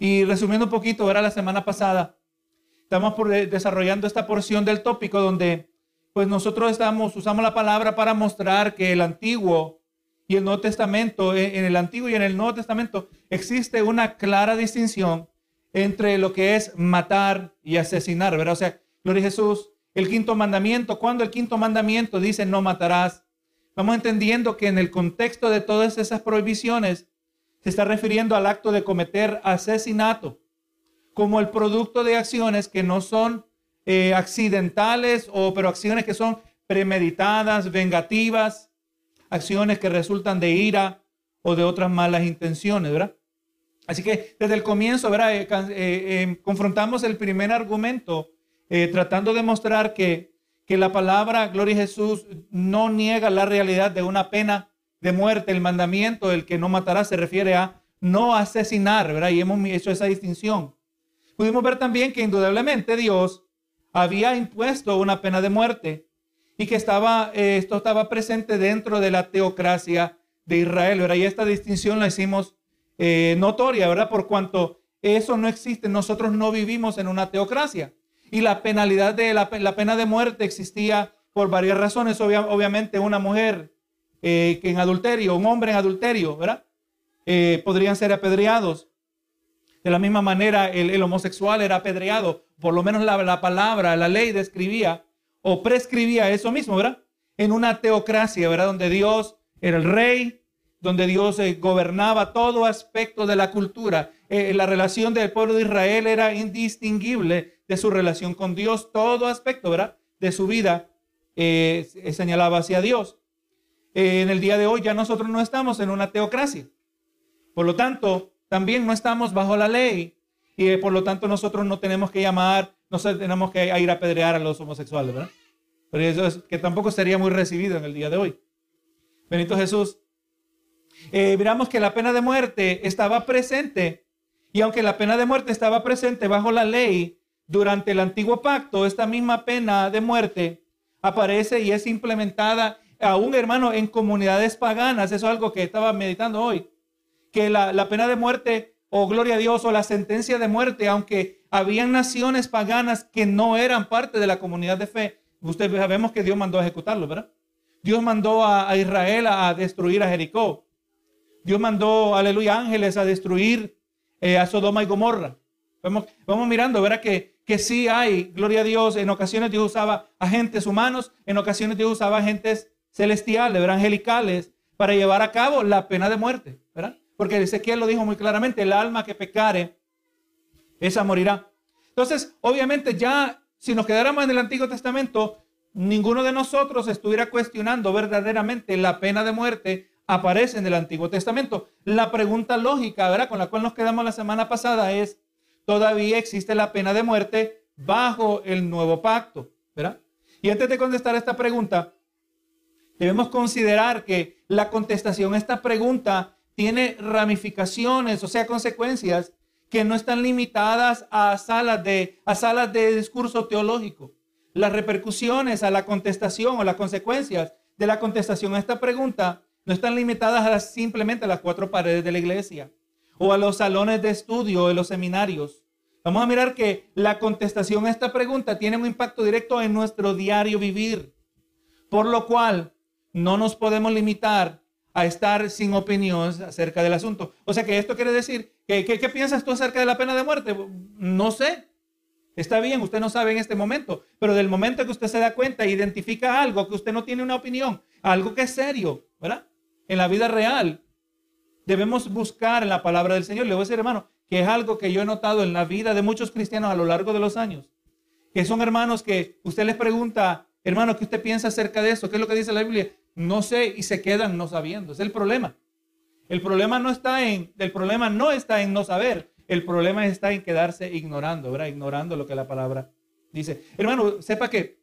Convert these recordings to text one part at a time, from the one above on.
Y resumiendo un poquito, era la semana pasada, estamos desarrollando esta porción del tópico donde pues nosotros estamos, usamos la palabra para mostrar que el Antiguo y el Nuevo Testamento, en el Antiguo y en el Nuevo Testamento, existe una clara distinción entre lo que es matar y asesinar, ¿verdad? O sea, gloria a Jesús, el quinto mandamiento, cuando el quinto mandamiento dice no matarás, vamos entendiendo que en el contexto de todas esas prohibiciones se está refiriendo al acto de cometer asesinato como el producto de acciones que no son eh, accidentales o pero acciones que son premeditadas, vengativas, acciones que resultan de ira o de otras malas intenciones, ¿verdad? Así que desde el comienzo, ¿verdad? Eh, eh, confrontamos el primer argumento tratando de mostrar que, que la palabra, gloria a Jesús, no niega la realidad de una pena de muerte. El mandamiento, el que no matará, se refiere a no asesinar, ¿verdad? Y hemos hecho esa distinción. Pudimos ver también que indudablemente Dios había impuesto una pena de muerte y que estaba, eh, esto estaba presente dentro de la teocracia de Israel, ¿verdad? Y esta distinción la hicimos eh, notoria, ¿verdad? Por cuanto eso no existe, nosotros no vivimos en una teocracia. Y la penalidad de la, pena de muerte existía por varias razones. obviamente una mujer eh, en adulterio, un hombre en adulterio, ¿verdad? Eh, podrían ser apedreados. De la misma manera, el, homosexual era apedreado. Por lo menos la, palabra, la ley describía o prescribía eso mismo, ¿verdad? En una teocracia, ¿verdad? Donde Dios era el rey, donde Dios eh, gobernaba todo aspecto de la cultura. la relación del pueblo de Israel era indistinguible de su relación con Dios. Todo aspecto, ¿verdad? De su vida señalaba hacia Dios. Eh, en el día de hoy ya nosotros no estamos en una teocracia. Por lo tanto, también no estamos bajo la ley y eh, por lo tanto nosotros no tenemos que llamar, no tenemos que ir a apedrear a los homosexuales, ¿verdad? Pero eso es que tampoco sería muy recibido en el día de hoy. Benito Jesús. Eh, que la pena de muerte estaba presente y aunque la pena de muerte estaba presente bajo la ley durante el antiguo pacto, esta misma pena de muerte aparece y es implementada aún hermano en comunidades paganas, eso es algo que estaba meditando hoy, que la, pena de muerte o gloria a Dios o la sentencia de muerte, aunque habían naciones paganas que no eran parte de la comunidad de fe, ustedes sabemos que Dios mandó a ejecutarlo, ¿verdad? Dios mandó a, Israel a, destruir a Jericó. Dios mandó, aleluya, ángeles a destruir eh, a Sodoma y Gomorra. Vamos, vamos mirando, ¿verdad? Que, que sí hay, gloria a Dios, en ocasiones Dios usaba agentes humanos, en ocasiones Dios usaba agentes celestiales, ¿verdad? angelicales, para llevar a cabo la pena de muerte, ¿verdad? Porque Ezequiel lo dijo muy claramente, el alma que pecare, esa morirá. Entonces, obviamente ya, si nos quedáramos en el Antiguo Testamento, ninguno de nosotros estuviera cuestionando verdaderamente la pena de muerte aparece en el Antiguo Testamento. La pregunta lógica, ¿verdad? Con la cual nos quedamos la semana pasada es, ¿todavía existe la pena de muerte bajo el nuevo pacto? ¿Verdad? Y antes de contestar esta pregunta, Debemos considerar que la contestación a esta pregunta tiene ramificaciones, o sea, consecuencias que no están limitadas a salas de, a salas de discurso teológico. Las repercusiones a la contestación o las consecuencias de la contestación a esta pregunta no están limitadas a simplemente a las cuatro paredes de la iglesia o a los salones de estudio de los seminarios. Vamos a mirar que la contestación a esta pregunta tiene un impacto directo en nuestro diario vivir, por lo cual no nos podemos limitar a estar sin opinión acerca del asunto. O sea que esto quiere decir, que, ¿qué piensas tú acerca de la pena de muerte? No sé. Está bien, usted no sabe en este momento, pero del momento que usted se da cuenta, identifica algo que usted no tiene una opinión, algo que es serio, ¿verdad? En la vida real, debemos buscar en la palabra del Señor. Le voy a decir, hermano, que es algo que yo he notado en la vida de muchos cristianos a lo largo de los años, que son hermanos que usted les pregunta, hermano, ¿qué usted piensa acerca de eso? ¿Qué es lo que dice la Biblia? no sé y se quedan no sabiendo. Es el problema. El problema no está en, el problema no está en no saber. El problema está en quedarse ignorando, ¿verdad? Ignorando lo que la palabra dice. Hermano, sepa que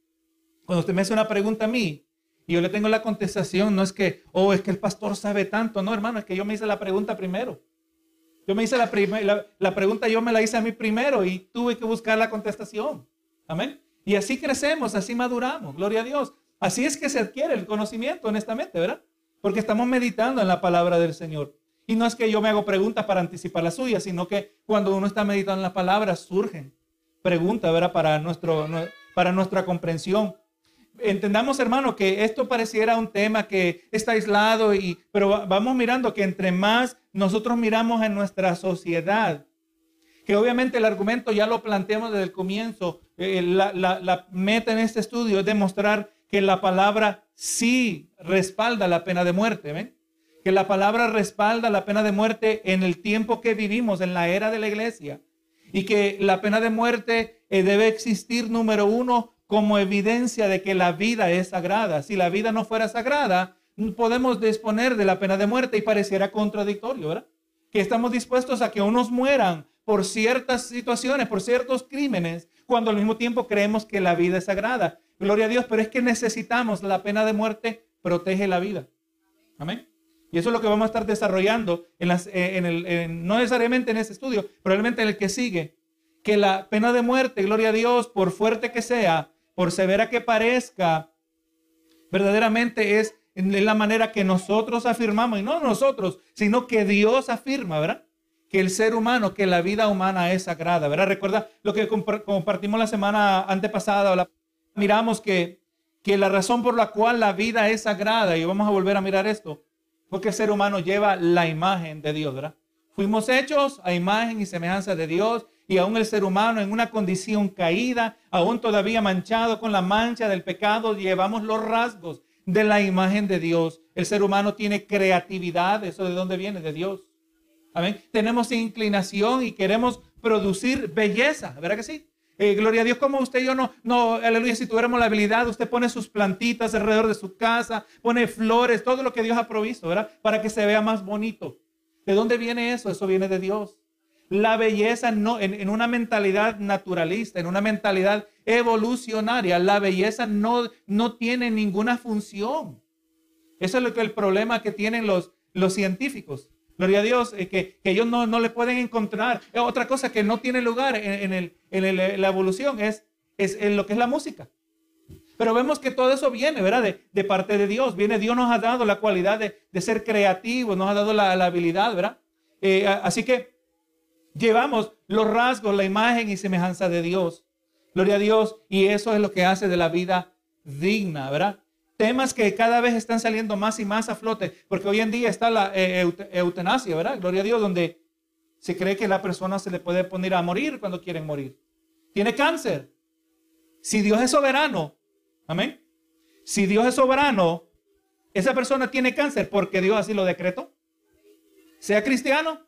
cuando usted me hace una pregunta a mí y yo le tengo la contestación, no es que, oh, es que el pastor sabe tanto. No, hermano, es que yo me hice la pregunta primero. Yo me hice la, la, la pregunta, yo me la hice a mí primero y tuve que buscar la contestación. Amén. Y así crecemos, así maduramos. Gloria a Dios. Así es que se adquiere el conocimiento, honestamente, ¿verdad? Porque estamos meditando en la palabra del Señor. Y no es que yo me hago preguntas para anticipar las suyas, sino que cuando uno está meditando en la palabra surgen preguntas, ¿verdad? Para, nuestro, para nuestra comprensión. Entendamos, hermano, que esto pareciera un tema que está aislado, y, pero vamos mirando que entre más nosotros miramos en nuestra sociedad, que obviamente el argumento ya lo planteamos desde el comienzo, eh, la, la meta en este estudio es demostrar que la palabra sí respalda la pena de muerte, ¿ven? que la palabra respalda la pena de muerte en el tiempo que vivimos, en la era de la iglesia, y que la pena de muerte eh, debe existir, número uno, como evidencia de que la vida es sagrada. Si la vida no fuera sagrada, podemos disponer de la pena de muerte y pareciera contradictorio, ¿verdad? Que estamos dispuestos a que unos mueran por ciertas situaciones, por ciertos crímenes, cuando al mismo tiempo creemos que la vida es sagrada. Gloria a Dios, pero es que necesitamos la pena de muerte, protege la vida. Amén. Y eso es lo que vamos a estar desarrollando en eh, el, no necesariamente en este estudio, probablemente en el que sigue. Que la pena de muerte, gloria a Dios, por fuerte que sea, por severa que parezca, verdaderamente es la manera que nosotros afirmamos, y no nosotros, sino que Dios afirma, ¿verdad? Que el ser humano, que la vida humana es sagrada, ¿verdad? Recuerda lo que compartimos la semana antepasada, miramos que, que la razón por la cual la vida es sagrada, y vamos a volver a mirar esto, porque el ser humano lleva la imagen de Dios, ¿verdad? Fuimos hechos a imagen y semejanza de Dios y aún el ser humano en una condición caída, aún todavía manchado con la mancha del pecado, llevamos los rasgos de la imagen de Dios. El ser humano tiene creatividad, ¿eso de dónde viene? De Dios. Amén. Tenemos inclinación y queremos producir belleza, ¿verdad que sí? Eh, gloria a Dios, como usted y yo no, no, aleluya, si tuviéramos la habilidad, usted pone sus plantitas alrededor de su casa, pone flores, todo lo que Dios ha provisto, ¿verdad? Para que se vea más bonito. ¿De dónde viene eso? Eso viene de Dios. La belleza no, en, una mentalidad naturalista, en una mentalidad evolucionaria, la belleza no, no tiene ninguna función. Eso es lo que el problema que tienen los, los científicos. Gloria a Dios, eh, que, ellos no, le pueden encontrar. Eh, otra cosa que no tiene lugar en, el, la evolución es, es en lo que es la música. Pero vemos que todo eso viene, ¿verdad? De, parte de Dios. Viene, Dios nos ha dado la cualidad de, ser creativos, nos ha dado la, habilidad, ¿verdad? Eh, así que llevamos los rasgos, la imagen y semejanza de Dios. Gloria a Dios. Y eso es lo que hace de la vida digna, ¿verdad? Temas que cada vez están saliendo más y más a flote, porque hoy en día está la eh, eutanasia, ¿verdad? Gloria a Dios, donde se cree que la persona se le puede poner a morir cuando quieren morir. Tiene cáncer. Si Dios es soberano, amén. Si Dios es soberano, esa persona tiene cáncer porque Dios así lo decretó. Sea cristiano,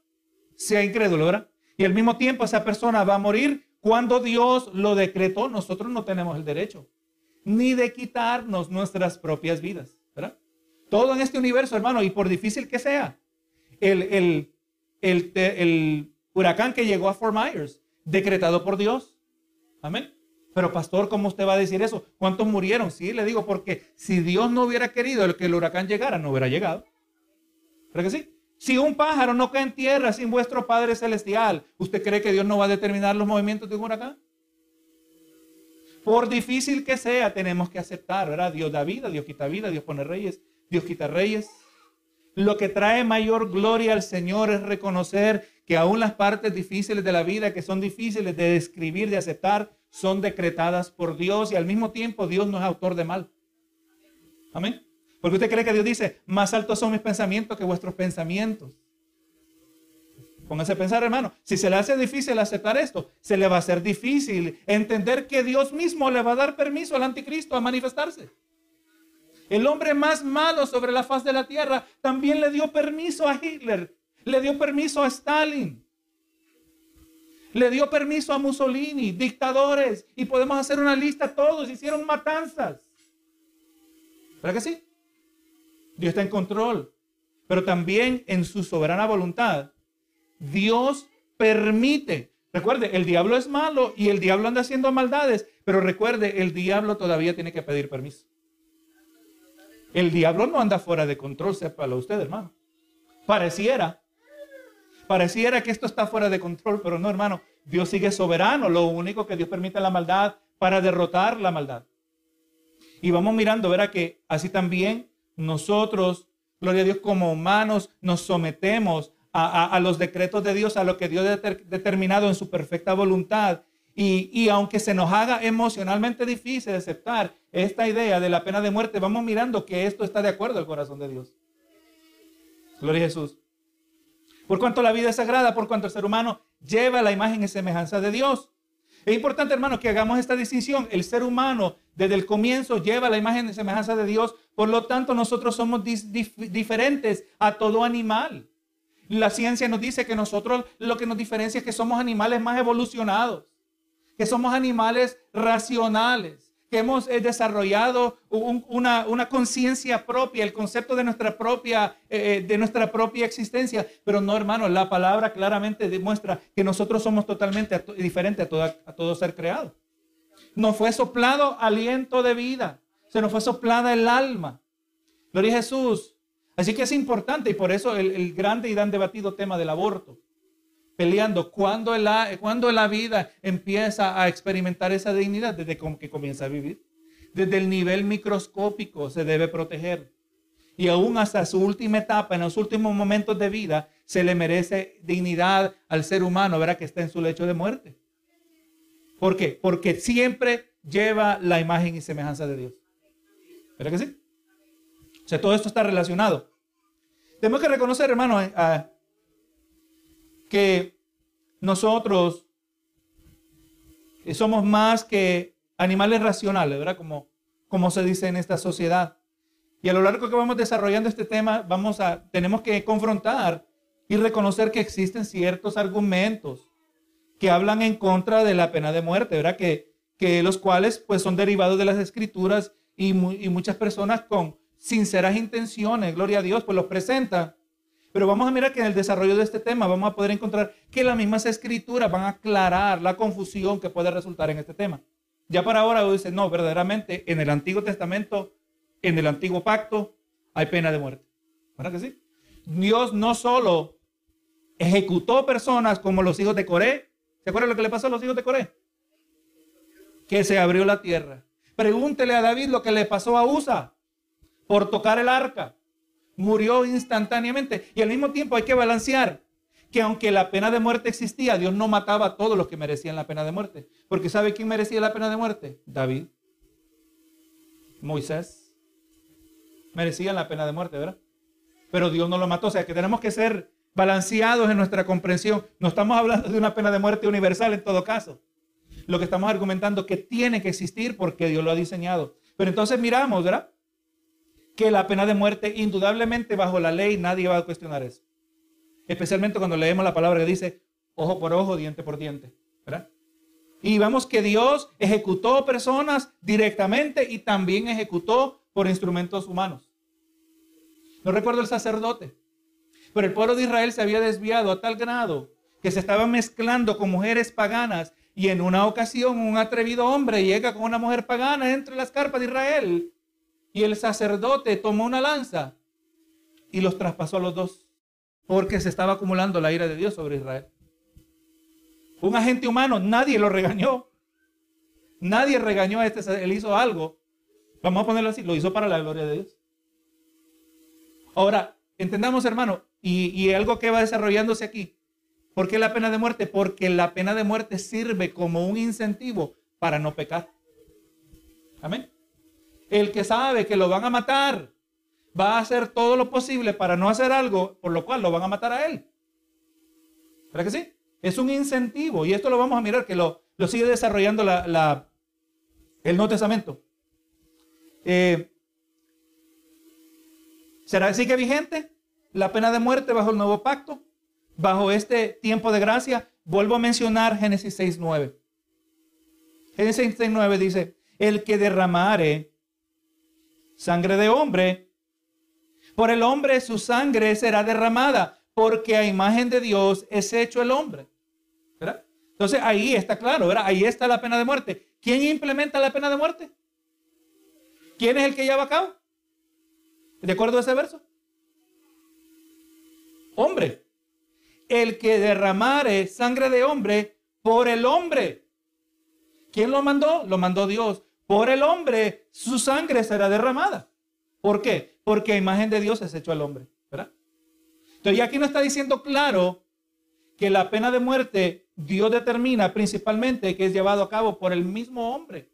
sea incrédulo, ¿verdad? Y al mismo tiempo esa persona va a morir cuando Dios lo decretó. Nosotros no tenemos el derecho ni de quitarnos nuestras propias vidas. ¿verdad? Todo en este universo, hermano, y por difícil que sea, el, el, el, el huracán que llegó a Fort Myers, decretado por Dios. Amén. Pero pastor, ¿cómo usted va a decir eso? ¿Cuántos murieron? Sí, le digo, porque si Dios no hubiera querido que el huracán llegara, no hubiera llegado. ¿Pero que sí? Si un pájaro no cae en tierra sin vuestro Padre Celestial, ¿usted cree que Dios no va a determinar los movimientos de un huracán? Por difícil que sea, tenemos que aceptar, ¿verdad? Dios da vida, Dios quita vida, Dios pone reyes, Dios quita reyes. Lo que trae mayor gloria al Señor es reconocer que aún las partes difíciles de la vida, que son difíciles de describir, de aceptar, son decretadas por Dios y al mismo tiempo Dios no es autor de mal. Amén. Porque usted cree que Dios dice, más altos son mis pensamientos que vuestros pensamientos. Póngase a pensar, hermano, si se le hace difícil aceptar esto, se le va a hacer difícil entender que Dios mismo le va a dar permiso al anticristo a manifestarse. El hombre más malo sobre la faz de la tierra también le dio permiso a Hitler, le dio permiso a Stalin, le dio permiso a Mussolini, dictadores, y podemos hacer una lista, todos hicieron matanzas. ¿Verdad que sí? Dios está en control, pero también en su soberana voluntad Dios permite. Recuerde, el diablo es malo y el diablo anda haciendo maldades, pero recuerde, el diablo todavía tiene que pedir permiso. El diablo no anda fuera de control, sépalo usted, hermano. Pareciera, pareciera que esto está fuera de control, pero no, hermano. Dios sigue soberano. Lo único que Dios permite la maldad para derrotar la maldad. Y vamos mirando, verá que así también nosotros Gloria a Dios, como humanos nos sometemos a, los decretos de Dios, a lo que Dios ha determinado en su perfecta voluntad. Y, y, aunque se nos haga emocionalmente difícil aceptar esta idea de la pena de muerte, vamos mirando que esto está de acuerdo al corazón de Dios. Gloria a Jesús. Por cuanto la vida es sagrada, por cuanto el ser humano lleva la imagen y semejanza de Dios. Es importante, hermano, que hagamos esta distinción. El ser humano desde el comienzo lleva la imagen y semejanza de Dios. Por lo tanto, nosotros somos diferentes a todo animal. La ciencia nos dice que nosotros lo que nos diferencia es que somos animales más evolucionados, que somos animales racionales que hemos eh, desarrollado una, conciencia propia, el concepto de nuestra propia, eh, eh, de nuestra propia existencia. Pero no, hermano, la palabra claramente demuestra que nosotros somos totalmente diferentes a, a todo ser creado. Nos fue soplado aliento de vida, se nos fue soplada el alma. Gloria a Jesús. Así que es importante y por eso el, grande y tan debatido tema del aborto peleando. cuando la, cuando la vida empieza a experimentar esa dignidad? Desde que comienza a vivir. Desde el nivel microscópico se debe proteger. Y aún hasta su última etapa, en los últimos momentos de vida, se le merece dignidad al ser humano, verá que está en su lecho de muerte. ¿Por qué? Porque siempre lleva la imagen y semejanza de Dios. ¿Verdad que sí? O sea, todo esto está relacionado. Tenemos que reconocer, hermano, a, que nosotros somos más que animales racionales, ¿verdad? Como, como se dice en esta sociedad. Y a lo largo que vamos desarrollando este tema, vamos a, tenemos que confrontar y reconocer que existen ciertos argumentos que hablan en contra de la pena de muerte, ¿verdad? Que, que los cuales pues son derivados de las escrituras y, y muchas personas con sinceras intenciones, gloria a Dios, pues los presentan pero vamos a mirar que en el desarrollo de este tema vamos a poder encontrar que las mismas escrituras van a aclarar la confusión que puede resultar en este tema. Ya para ahora dice, no, verdaderamente en el Antiguo Testamento, en el Antiguo Pacto, hay pena de muerte. ¿Verdad que sí? Dios no solo ejecutó personas como los hijos de Coré. ¿Se acuerdan lo que le pasó a los hijos de Coré? Que se abrió la tierra. Pregúntele a David lo que le pasó a Usa por tocar el arca murió instantáneamente. Y al mismo tiempo hay que balancear que aunque la pena de muerte existía, Dios no mataba a todos los que merecían la pena de muerte. Porque ¿sabe quién merecía la pena de muerte? David. Moisés. Merecían la pena de muerte, ¿verdad? Pero Dios no lo mató. O sea que tenemos que ser balanceados en nuestra comprensión. No estamos hablando de una pena de muerte universal en todo caso. Lo que estamos argumentando que tiene que existir porque Dios lo ha diseñado. Pero entonces miramos, ¿verdad? Que la pena de muerte, indudablemente bajo la ley, nadie va a cuestionar eso. Especialmente cuando leemos la palabra que dice ojo por ojo, diente por diente. Y vemos que Dios ejecutó personas directamente y también ejecutó por instrumentos humanos. No recuerdo el sacerdote, pero el pueblo de Israel se había desviado a tal grado que se estaba mezclando con mujeres paganas y en una ocasión un atrevido hombre llega con una mujer pagana entre las carpas de Israel y el sacerdote tomó una lanza y los traspasó a los dos, porque se estaba acumulando la ira de Dios sobre Israel. Un agente humano, nadie lo regañó. Nadie regañó a este, él hizo algo. Vamos a ponerlo así, lo hizo para la gloria de Dios. Ahora, entendamos hermano, y, algo que va desarrollándose aquí. ¿Por qué la pena de muerte? Porque la pena de muerte sirve como un incentivo para no pecar. Amén. El que sabe que lo van a matar va a hacer todo lo posible para no hacer algo por lo cual lo van a matar a él. ¿Verdad que sí? Es un incentivo y esto lo vamos a mirar que lo, lo sigue desarrollando la, el Nuevo Testamento. Eh, ¿Será así que vigente la pena de muerte bajo el nuevo pacto? Bajo este tiempo de gracia, vuelvo a mencionar Génesis 6.9. Génesis 6.9 dice, el que derramare sangre de hombre. Por el hombre su sangre será derramada, porque a imagen de Dios es hecho el hombre. Entonces ahí está claro, ¿verdad? Ahí está la pena de muerte. ¿Quién implementa la pena de muerte? ¿Quién es el que lleva a cabo? ¿De acuerdo a ese verso? Hombre. El que derramare sangre de hombre por el hombre. ¿Quién lo mandó? Lo mandó Dios por el hombre su sangre será derramada. ¿Por qué? Porque a imagen de Dios es hecho al hombre. Entonces, aquí no está diciendo claro que la pena de muerte Dios determina principalmente que es llevado a cabo por el mismo hombre.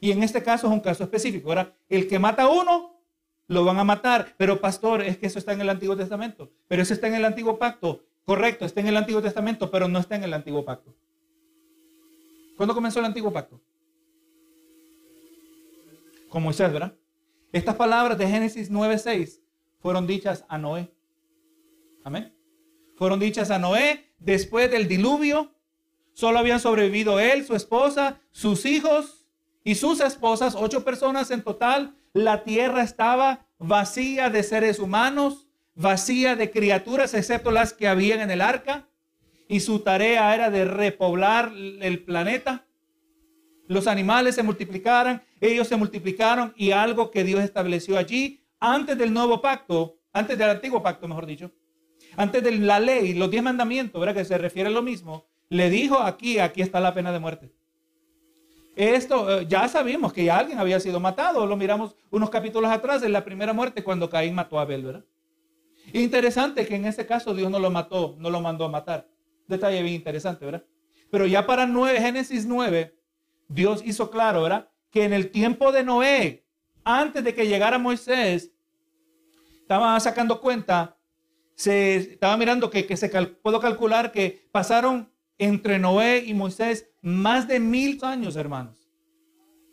Y en este caso es un caso específico. ¿verdad? El que mata a uno, lo van a matar. Pero pastor, es que eso está en el Antiguo Testamento. Pero eso está en el Antiguo Pacto. Correcto, está en el Antiguo Testamento, pero no está en el Antiguo Pacto. ¿Cuándo comenzó el Antiguo Pacto? Con Moisés, ¿verdad? Estas palabras de Génesis 9:6 fueron dichas a Noé. Amén. Fueron dichas a Noé después del diluvio. Solo habían sobrevivido él, su esposa, sus hijos y sus esposas, ocho personas en total. La tierra estaba vacía de seres humanos, vacía de criaturas, excepto las que habían en el arca. Y su tarea era de repoblar el planeta. Los animales se multiplicaron, ellos se multiplicaron y algo que Dios estableció allí antes del nuevo pacto, antes del antiguo pacto, mejor dicho, antes de la ley, los diez mandamientos, ¿verdad? Que se refiere a lo mismo, le dijo aquí, aquí está la pena de muerte. Esto eh, ya sabemos que ya alguien había sido matado, lo miramos unos capítulos atrás en la primera muerte cuando Caín mató a Abel, ¿verdad? Interesante que en ese caso Dios no lo mató, no lo mandó a matar. Detalle bien interesante, ¿verdad? Pero ya para 9, Génesis 9, Dios hizo claro, ¿verdad? Que en el tiempo de Noé, antes de que llegara Moisés, estaba sacando cuenta se estaba mirando que, se puedo calcular que pasaron entre Noé y Moisés más de mil años, hermanos.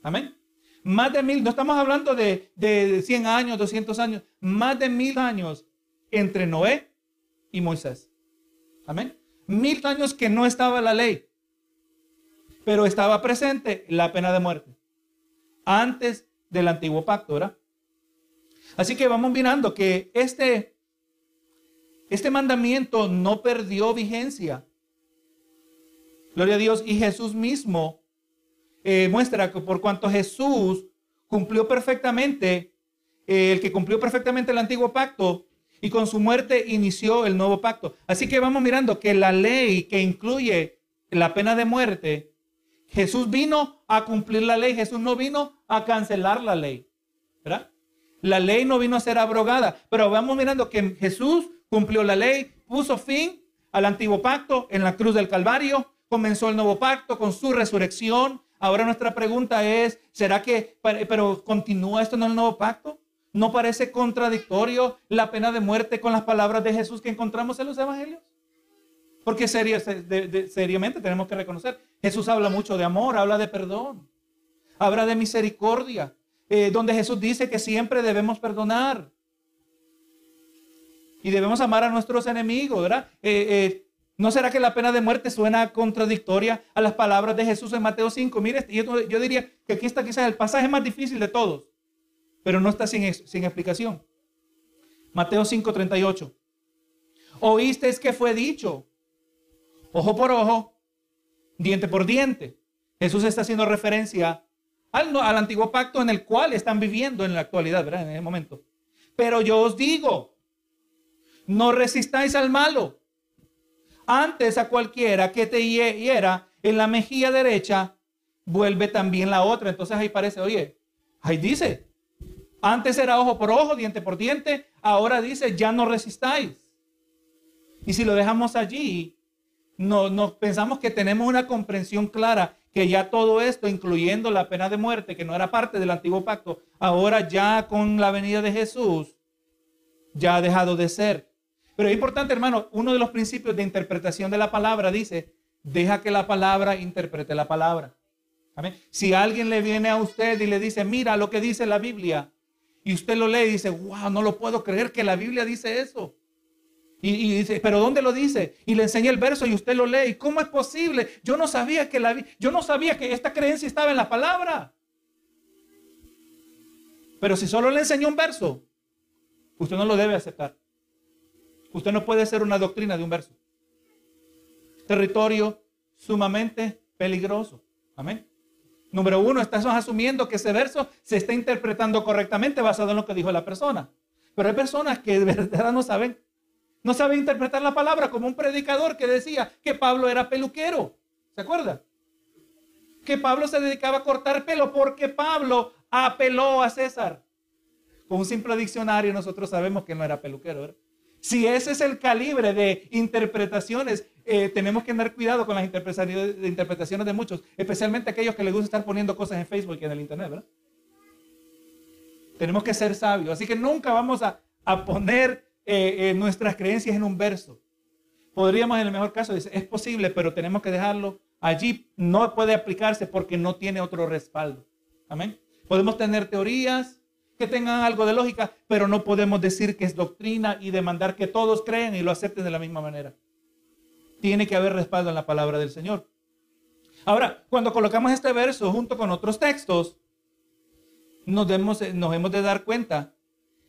Amén. Más de mil, no estamos hablando de, de 100 años, 200 años, más de mil años entre Noé y Moisés. Amén. Mil años que no estaba la ley, pero estaba presente la pena de muerte antes del antiguo pacto, ¿verdad? Así que vamos mirando que este este mandamiento no perdió vigencia. Gloria a Dios. Y Jesús mismo eh, muestra que por cuanto Jesús cumplió perfectamente, eh, el que cumplió perfectamente el antiguo pacto y con su muerte inició el nuevo pacto. Así que vamos mirando que la ley que incluye la pena de muerte, Jesús vino a cumplir la ley, Jesús no vino a cancelar la ley. ¿verdad? La ley no vino a ser abrogada, pero vamos mirando que Jesús cumplió la ley, puso fin al antiguo pacto en la cruz del Calvario, comenzó el nuevo pacto con su resurrección. Ahora nuestra pregunta es, ¿será que, pero continúa esto en el nuevo pacto? ¿No parece contradictorio la pena de muerte con las palabras de Jesús que encontramos en los evangelios? Porque seriamente tenemos que reconocer, Jesús habla mucho de amor, habla de perdón, habla de misericordia, eh, donde Jesús dice que siempre debemos perdonar. Y debemos amar a nuestros enemigos, ¿verdad? Eh, eh, ¿No será que la pena de muerte suena contradictoria a las palabras de Jesús en Mateo 5? Mire, yo, yo diría que aquí está quizás el pasaje más difícil de todos, pero no está sin, sin explicación. Mateo 5, 38. Oísteis que fue dicho, ojo por ojo, diente por diente. Jesús está haciendo referencia al, al antiguo pacto en el cual están viviendo en la actualidad, ¿verdad? En el momento. Pero yo os digo, no resistáis al malo. Antes a cualquiera que te hiera en la mejilla derecha, vuelve también la otra. Entonces ahí parece, oye, ahí dice, antes era ojo por ojo, diente por diente, ahora dice, ya no resistáis. Y si lo dejamos allí, no, nos pensamos que tenemos una comprensión clara que ya todo esto, incluyendo la pena de muerte, que no era parte del antiguo pacto, ahora ya con la venida de Jesús, ya ha dejado de ser. Pero es importante, hermano, uno de los principios de interpretación de la palabra dice, deja que la palabra interprete la palabra. Si alguien le viene a usted y le dice, mira lo que dice la Biblia, y usted lo lee y dice, wow, no lo puedo creer que la Biblia dice eso. Y, dice, pero ¿dónde lo dice? Y le enseña el verso y usted lo lee. ¿Y cómo es posible? Yo no sabía que la yo no sabía que esta creencia estaba en la palabra. Pero si solo le enseñó un verso, usted no lo debe aceptar. Usted no puede ser una doctrina de un verso. Territorio sumamente peligroso. Amén. Número uno, estás asumiendo que ese verso se está interpretando correctamente basado en lo que dijo la persona. Pero hay personas que de verdad no saben, no saben interpretar la palabra como un predicador que decía que Pablo era peluquero. ¿Se acuerda? Que Pablo se dedicaba a cortar pelo porque Pablo apeló a César. con un simple diccionario nosotros sabemos que no era peluquero. ¿verdad? Si ese es el calibre de interpretaciones, eh, tenemos que andar cuidado con las interpretaciones de, muchos, especialmente aquellos que les gusta estar poniendo cosas en Facebook y en el Internet, ¿verdad? Tenemos que ser sabios. Así que nunca vamos a, poner eh, eh, nuestras creencias en un verso. Podríamos en el mejor caso decir, es posible, pero tenemos que dejarlo allí. No puede aplicarse porque no tiene otro respaldo. Amén. Podemos tener teorías que tengan algo de lógica, pero no podemos decir que es doctrina y demandar que todos crean y lo acepten de la misma manera. Tiene que haber respaldo en la palabra del Señor. Ahora, cuando colocamos este verso junto con otros textos, nos, demos, nos hemos de dar cuenta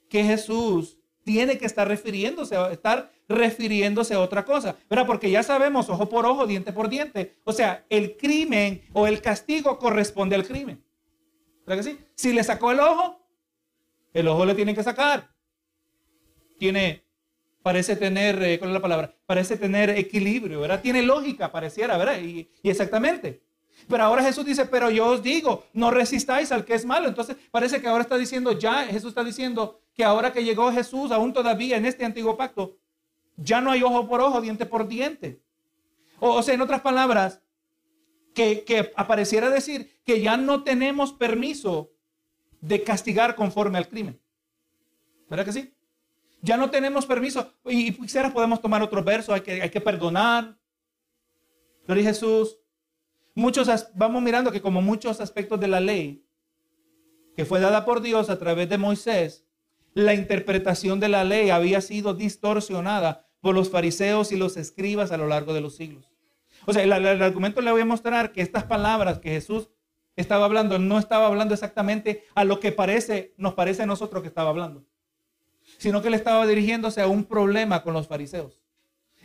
que Jesús tiene que estar refiriéndose, estar refiriéndose a otra cosa, ¿verdad? Porque ya sabemos, ojo por ojo, diente por diente. O sea, el crimen o el castigo corresponde al crimen. ¿Verdad que sí? Si le sacó el ojo, el ojo le tiene que sacar. Tiene, parece tener, eh, ¿cuál es la palabra? Parece tener equilibrio, ¿verdad? Tiene lógica, pareciera, ¿verdad? Y exactamente. Pero ahora Jesús dice, pero yo os digo, no resistáis al que es malo. Entonces parece que ahora está diciendo, ya Jesús está diciendo que ahora que llegó Jesús, aún todavía en este antiguo pacto, ya no hay ojo por ojo, diente por diente. O, sea, en otras palabras, que, que apareciera decir que ya no tenemos permiso de castigar conforme al crimen. ¿Verdad que sí? Ya no tenemos permiso. Y quisiera podemos tomar otro verso, hay que, hay que perdonar. Pero Jesús, muchos, vamos mirando que como muchos aspectos de la ley que fue dada por Dios a través de Moisés, la interpretación de la ley había sido distorsionada por los fariseos y los escribas a lo largo de los siglos. O sea, el, argumento le voy a mostrar que estas palabras que Jesús estaba hablando, no estaba hablando exactamente a lo que parece, nos parece a nosotros que estaba hablando, sino que le estaba dirigiéndose a un problema con los fariseos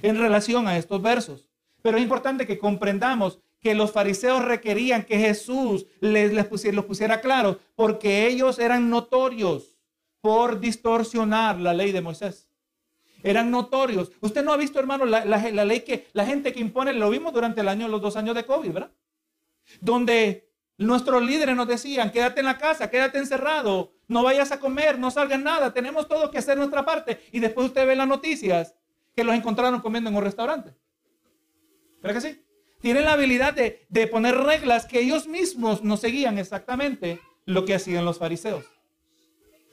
en relación a estos versos. Pero es importante que comprendamos que los fariseos requerían que Jesús les, pusiera, los pusiera claro, porque ellos eran notorios por distorsionar la ley de Moisés eran notorios. Usted no ha visto, hermano, la, ley que la gente que impone, lo vimos durante el año, los dos años de COVID, ¿verdad? Donde nuestros líderes nos decían, quédate en la casa, quédate encerrado, no vayas a comer, no salgas nada, tenemos todo que hacer nuestra parte. Y después usted ve las noticias que los encontraron comiendo en un restaurante. ¿Verdad que sí? Tienen la habilidad de, de poner reglas que ellos mismos no seguían exactamente lo que hacían los fariseos.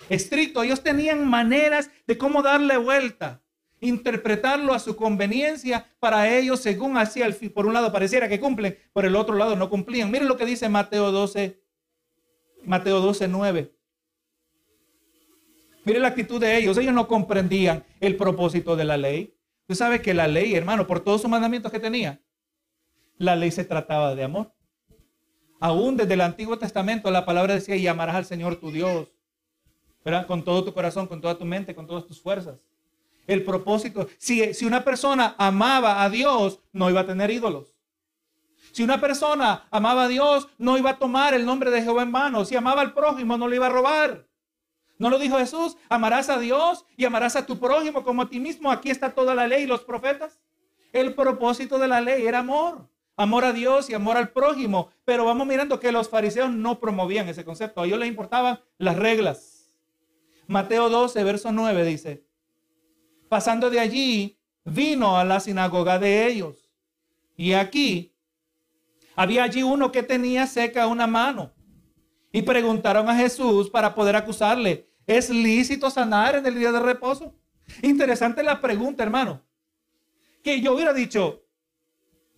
Estricto, ellos tenían maneras de cómo darle vuelta interpretarlo a su conveniencia para ellos, según hacía el por un lado pareciera que cumplen, por el otro lado no cumplían. Miren lo que dice Mateo 12, Mateo 12, 9. Miren la actitud de ellos. Ellos no comprendían el propósito de la ley. Usted sabe que la ley, hermano, por todos sus mandamientos que tenía, la ley se trataba de amor. Aún desde el Antiguo Testamento la palabra decía, y amarás al Señor tu Dios, Con todo tu corazón, con toda tu mente, con todas tus fuerzas el propósito. Si, si una persona amaba a Dios, no iba a tener ídolos. Si una persona amaba a Dios, no iba a tomar el nombre de Jehová en vano. Si amaba al prójimo, no le iba a robar. ¿No lo dijo Jesús? Amarás a Dios y amarás a tu prójimo como a ti mismo. Aquí está toda la ley y los profetas. El propósito de la ley era amor. Amor a Dios y amor al prójimo. Pero vamos mirando que los fariseos no promovían ese concepto. A ellos les importaban las reglas. Mateo 12, verso 9 dice, Pasando de allí, vino a la sinagoga de ellos. Y aquí, había allí uno que tenía seca una mano. Y preguntaron a Jesús para poder acusarle, ¿es lícito sanar en el día de reposo? Interesante la pregunta, hermano. Que yo hubiera dicho,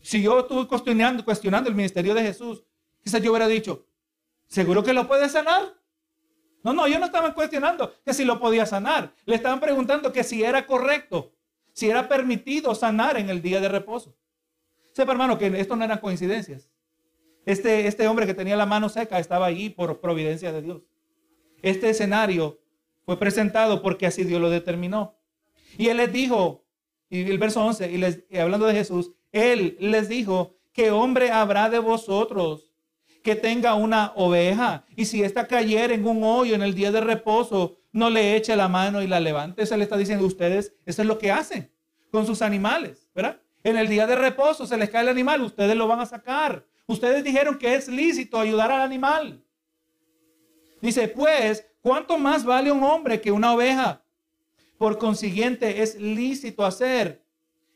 si yo estuve cuestionando, cuestionando el ministerio de Jesús, quizás yo hubiera dicho, ¿seguro que lo puede sanar? No, no, ellos no estaban cuestionando que si lo podía sanar. Le estaban preguntando que si era correcto, si era permitido sanar en el día de reposo. Sepa, hermano, que esto no eran coincidencias. Este, este hombre que tenía la mano seca estaba allí por providencia de Dios. Este escenario fue presentado porque así Dios lo determinó. Y él les dijo, y el verso 11, y, les, hablando de Jesús, él les dijo, ¿qué hombre habrá de vosotros que tenga una oveja y si esta cayera en un hoyo en el día de reposo, no le eche la mano y la levante. Se le está diciendo a ustedes, eso es lo que hacen con sus animales, ¿verdad? En el día de reposo se les cae el animal, ustedes lo van a sacar. Ustedes dijeron que es lícito ayudar al animal. Dice, pues, ¿Cuánto más vale un hombre que una oveja? Por consiguiente, es lícito hacer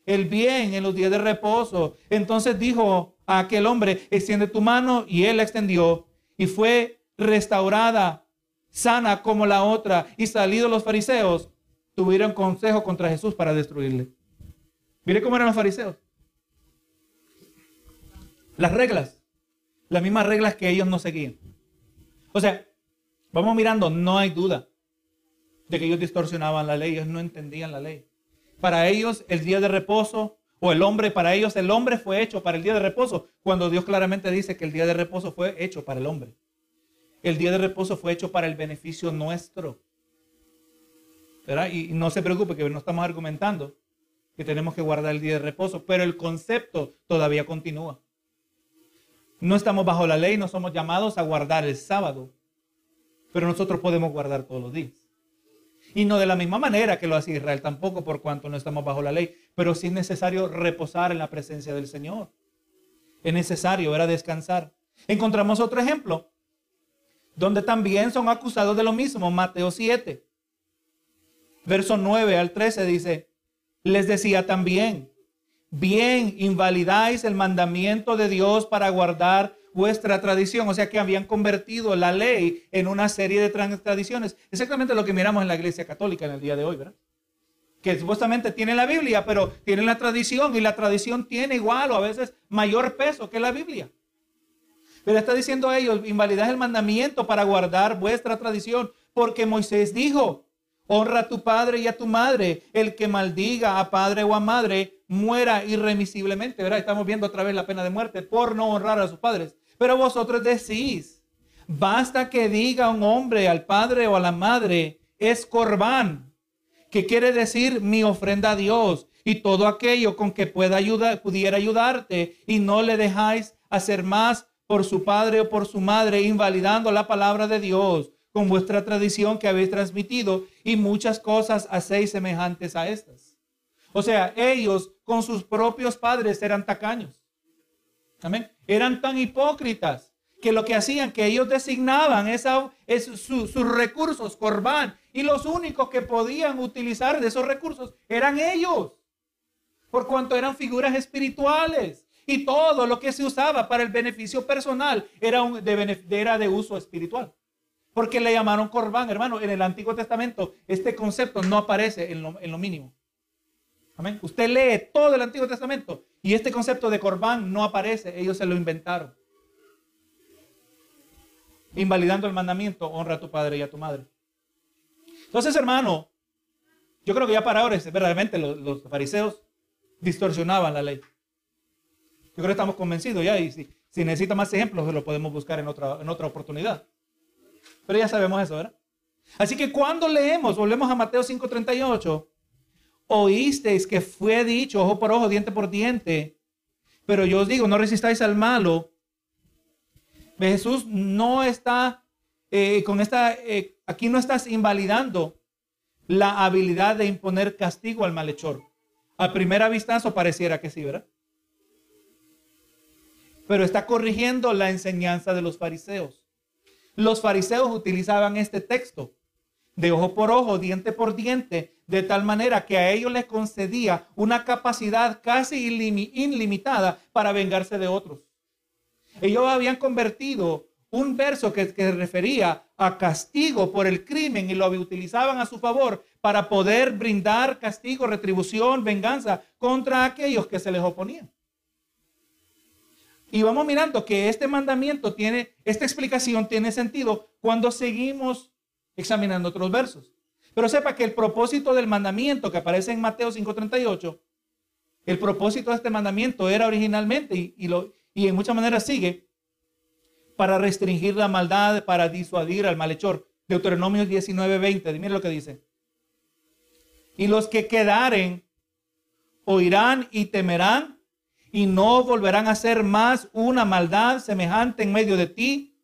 el bien en los días de reposo. Entonces dijo a aquel hombre, extiende tu mano, y él la extendió, y fue restaurada, sana como la otra. Y salidos los fariseos, tuvieron consejo contra Jesús para destruirle. Mire cómo eran los fariseos. Las reglas, las mismas reglas que ellos no seguían. O sea, vamos mirando, no hay duda de que ellos distorsionaban la ley, ellos no entendían la ley. Para ellos el día de reposo o el hombre, para ellos el hombre fue hecho para el día de reposo, cuando Dios claramente dice que el día de reposo fue hecho para el hombre. El día de reposo fue hecho para el beneficio nuestro. Y no se preocupe que no estamos argumentando que tenemos que guardar el día de reposo, pero el concepto todavía continúa. No estamos bajo la ley, no somos llamados a guardar el sábado, pero nosotros podemos guardar todos los días. Y no de la misma manera que lo hace Israel tampoco, por cuanto no estamos bajo la ley, pero sí es necesario reposar en la presencia del Señor. Es necesario, era descansar. Encontramos otro ejemplo, donde también son acusados de lo mismo, Mateo 7, verso 9 al 13 dice, les decía también, bien invalidáis el mandamiento de Dios para guardar vuestra tradición, o sea que habían convertido la ley en una serie de tradiciones. Exactamente lo que miramos en la iglesia católica en el día de hoy, ¿verdad? Que supuestamente tienen la Biblia, pero tienen la tradición y la tradición tiene igual o a veces mayor peso que la Biblia. Pero está diciendo ellos, invalidáis el mandamiento para guardar vuestra tradición, porque Moisés dijo, honra a tu padre y a tu madre, el que maldiga a padre o a madre muera irremisiblemente, ¿verdad? Estamos viendo otra vez la pena de muerte por no honrar a sus padres. Pero vosotros decís, basta que diga un hombre al padre o a la madre, es corbán, que quiere decir mi ofrenda a Dios y todo aquello con que pueda ayudar, pudiera ayudarte y no le dejáis hacer más por su padre o por su madre, invalidando la palabra de Dios con vuestra tradición que habéis transmitido y muchas cosas hacéis semejantes a estas. O sea, ellos con sus propios padres eran tacaños. Amén. Eran tan hipócritas que lo que hacían, que ellos designaban esa, es, sus recursos, corbán, y los únicos que podían utilizar de esos recursos eran ellos, por cuanto eran figuras espirituales. Y todo lo que se usaba para el beneficio personal era, un, de, de uso espiritual. Porque le llamaron corbán, hermano. En el Antiguo Testamento este concepto no aparece en lo, en lo mínimo. Amén. Usted lee todo el Antiguo Testamento y este concepto de corbán no aparece, ellos se lo inventaron. Invalidando el mandamiento, honra a tu padre y a tu madre. Entonces, hermano, yo creo que ya para ahora verdaderamente los, fariseos distorsionaban la ley. Yo creo que estamos convencidos ya y si, si necesita más ejemplos, lo podemos buscar en otra, en otra oportunidad. Pero ya sabemos eso, ¿verdad? Así que cuando leemos, volvemos a Mateo 5:38, oísteis que fue dicho ojo por ojo, diente por diente. Pero yo os digo, no resistáis al malo. Jesús no está eh, con esta, eh, aquí no estás invalidando la habilidad de imponer castigo al malhechor. A primera vistazo pareciera que sí, ¿verdad? Pero está corrigiendo la enseñanza de los fariseos. Los fariseos utilizaban este texto de ojo por ojo, diente por diente, de tal manera que a ellos les concedía una capacidad casi ilimitada para vengarse de otros. Ellos habían convertido un verso que, que refería a castigo por el crimen y lo utilizaban a su favor para poder brindar castigo, retribución, venganza contra aquellos que se les oponían. Y vamos mirando que este mandamiento tiene, esta explicación tiene sentido cuando seguimos examinando otros versos. Pero sepa que el propósito del mandamiento que aparece en Mateo 5:38, el propósito de este mandamiento era originalmente, y, lo, y en muchas maneras sigue, para restringir la maldad, para disuadir al malhechor. Deuteronomio 19:20, miren lo que dice. Y los que quedaren oirán y temerán y no volverán a hacer más una maldad semejante en medio de ti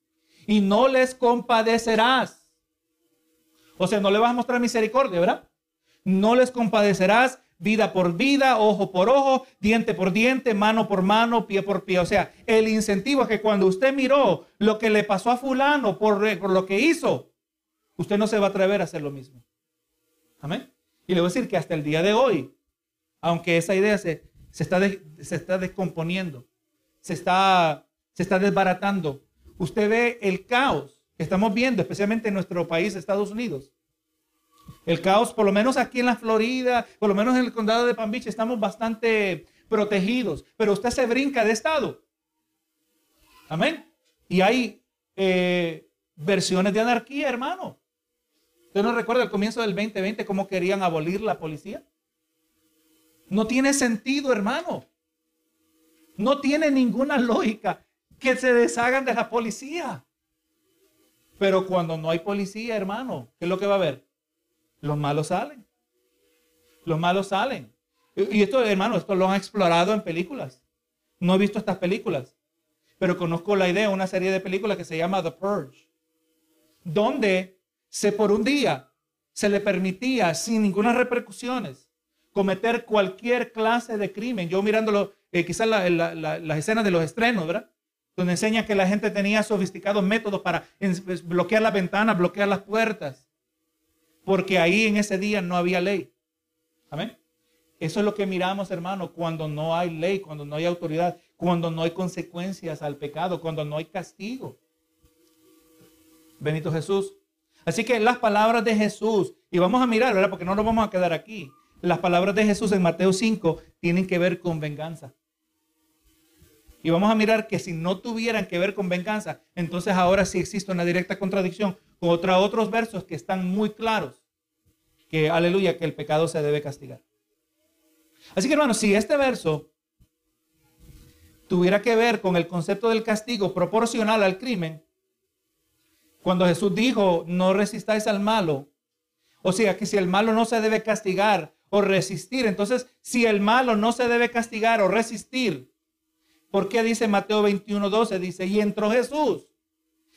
y no les compadecerás o sea, no le vas a mostrar misericordia, ¿verdad? No les compadecerás vida por vida, ojo por ojo, diente por diente, mano por mano, pie por pie. O sea, el incentivo es que cuando usted miró lo que le pasó a fulano por, por lo que hizo, usted no se va a atrever a hacer lo mismo. Amén. Y le voy a decir que hasta el día de hoy, aunque esa idea se, se, está, se está descomponiendo, se está, se está desbaratando, usted ve el caos estamos viendo, especialmente en nuestro país, Estados Unidos. El caos, por lo menos aquí en la Florida, por lo menos en el condado de Palm Beach, estamos bastante protegidos, pero usted se brinca de estado. Amén. Y hay eh, versiones de anarquía, hermano. ¿Usted no recuerda el comienzo del 2020 cómo querían abolir la policía? No tiene sentido, hermano. No tiene ninguna lógica que se deshagan de la policía. Pero cuando no hay policía, hermano, ¿qué es lo que va a haber? Los malos salen. Los malos salen. Y esto, hermano, esto lo han explorado en películas. No he visto estas películas, pero conozco la idea, una serie de películas que se llama The Purge, donde se por un día se le permitía sin ninguna repercusiones cometer cualquier clase de crimen. Yo mirándolo, eh, quizás las escenas de los estrenos, ¿verdad? Donde enseña que la gente tenía sofisticados métodos para pues, bloquear las ventanas, bloquear las puertas, porque ahí en ese día no había ley. Amén. Eso es lo que miramos, hermano, cuando no hay ley, cuando no hay autoridad, cuando no hay consecuencias al pecado, cuando no hay castigo. Benito Jesús. Así que las palabras de Jesús, y vamos a mirar, ¿verdad? Porque no nos vamos a quedar aquí. Las palabras de Jesús en Mateo 5 tienen que ver con venganza. Y vamos a mirar que si no tuvieran que ver con venganza, entonces ahora sí existe una directa contradicción contra otros versos que están muy claros. Que, aleluya, que el pecado se debe castigar. Así que hermanos, si este verso tuviera que ver con el concepto del castigo proporcional al crimen, cuando Jesús dijo, no resistáis al malo, o sea, que si el malo no se debe castigar o resistir, entonces si el malo no se debe castigar o resistir, ¿por qué dice Mateo 21, 12? Dice, y entró Jesús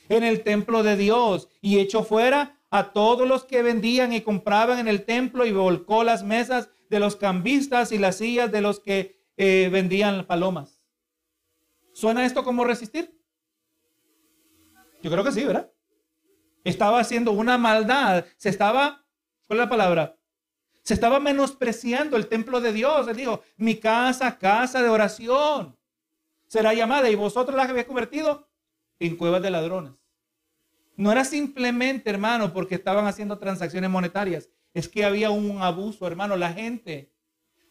en el templo de Dios y echó fuera a todos los que vendían y compraban en el templo y volcó las mesas de los cambistas y las sillas de los que eh, vendían palomas. ¿Suena esto como resistir? Yo creo que sí, ¿verdad? Estaba haciendo una maldad. Se estaba, ¿cuál es la palabra? Se estaba menospreciando el templo de Dios. Él dijo, mi casa, casa de oración, será llamada y vosotros la habéis convertido en cuevas de ladrones. No era simplemente, hermano, porque estaban haciendo transacciones monetarias es que había un abuso, hermano. La gente,